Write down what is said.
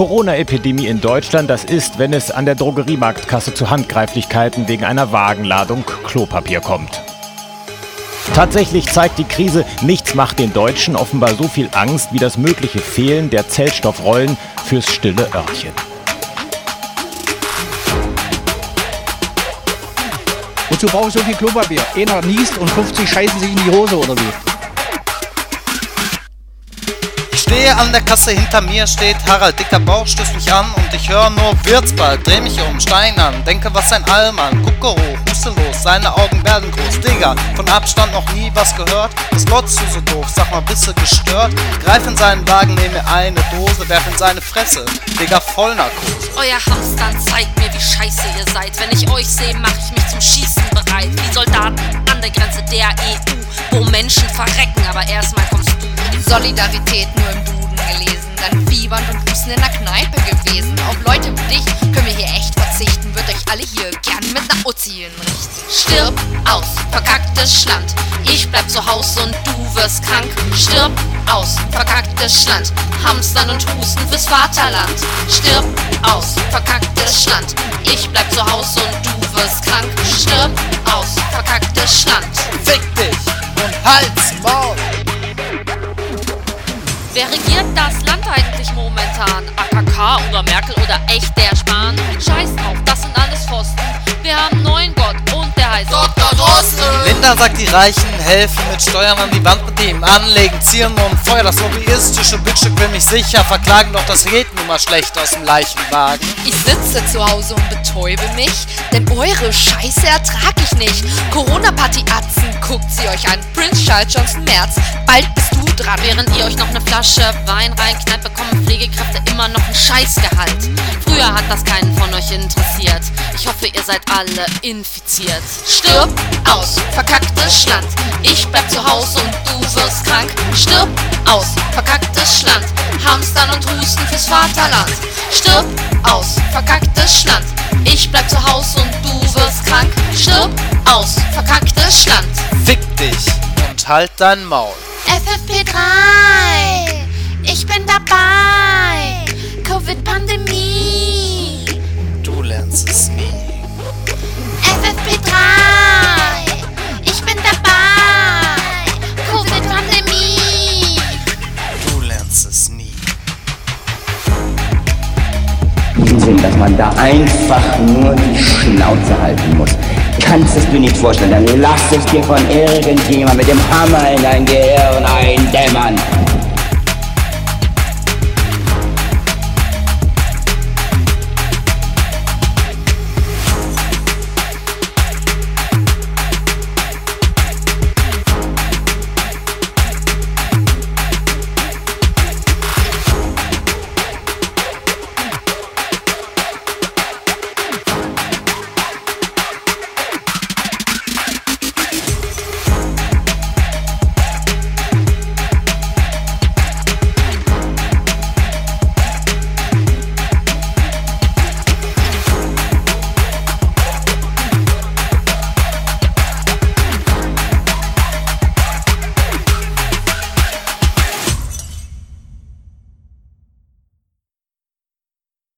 Corona-Epidemie in Deutschland, das ist, wenn es an der Drogeriemarktkasse zu Handgreiflichkeiten wegen einer Wagenladung Klopapier kommt. Tatsächlich zeigt die Krise, nichts macht den Deutschen offenbar so viel Angst wie das mögliche Fehlen der Zellstoffrollen fürs stille Örtchen. Wozu brauche ich so viel Klopapier? Einer niest und 50 scheißen sich in die Hose oder wie? Stehe an der Kasse, hinter mir steht Harald, dicker Bauch stößt mich an und ich höre nur wird's bald, dreh mich um, Stein an, denke was ein Allmann, gucke hoch, huste los, seine Augen werden groß, Digga, von Abstand noch nie was gehört, das glotzt du so doof, sag mal bist du gestört, greif in seinen Wagen, nehme eine Dose, werf in seine Fresse, Digga, Vollnarkose. Euer Hamstern zeigt mir, wie scheiße ihr seid, wenn ich euch sehe, mach ich mich zum Schießen bereit, wie Soldaten an der Grenze der EU, wo Menschen verrecken, aber erstmal kommst du. Solidarität nur im Duden gelesen, dann fiebernd und husten in der Kneipe gewesen. Auf Leute wie dich können wir hier echt verzichten, wird euch alle hier gern mit ner Uzi hinrichten. Stirb aus, verkacktes Schland. Ich bleib zu Hause und du wirst krank. Stirb aus, verkacktes Schland. Hamstern und Husten fürs Vaterland. Stirb aus, verkacktes Schland. Ich bleib zu Hause und du wirst krank. Stirb aus, verkacktes Schland. Fick dich und Maul! Wer regiert das Land eigentlich momentan? AKK oder Merkel oder echt der Spahn? Scheiß drauf, Sagt, die Reichen helfen mit Steuern an die Wand mit dem Anlegen, ziehen und Feuer. Das lobbyistische Bitchstück will mich sicher verklagen, doch das geht nun mal schlecht aus dem Leichenwagen. Ich sitze zu Hause und betäube mich, denn eure Scheiße ertrag ich nicht. Corona-Party-Atzen, guckt sie euch an. Prince Charles Johnson März, bald bist du dran. Während ihr euch noch eine Flasche Wein reinknallt, bekommen Pflegekräfte immer noch ein Scheißgehalt. Früher hat das keinen von euch interessiert. Ich hoffe, ihr seid alle infiziert. Stirb aus, verkacktes Schland. Ich bleib zu Hause und du wirst krank. Stirb aus, verkacktes Schland. Hamstern und Husten fürs Vaterland. Stirb aus, verkacktes Schland. Ich bleib zu Hause und du wirst krank. Stirb aus, verkacktes Schland. Fick dich und halt dein Maul. FFP3, ich bin dabei. Covid-Pandemie. Man da einfach nur die Schnauze halten muss. Kannst es dir nicht vorstellen, dann lass es dir von irgendjemand mit dem Hammer in dein Gehirn eindämmern.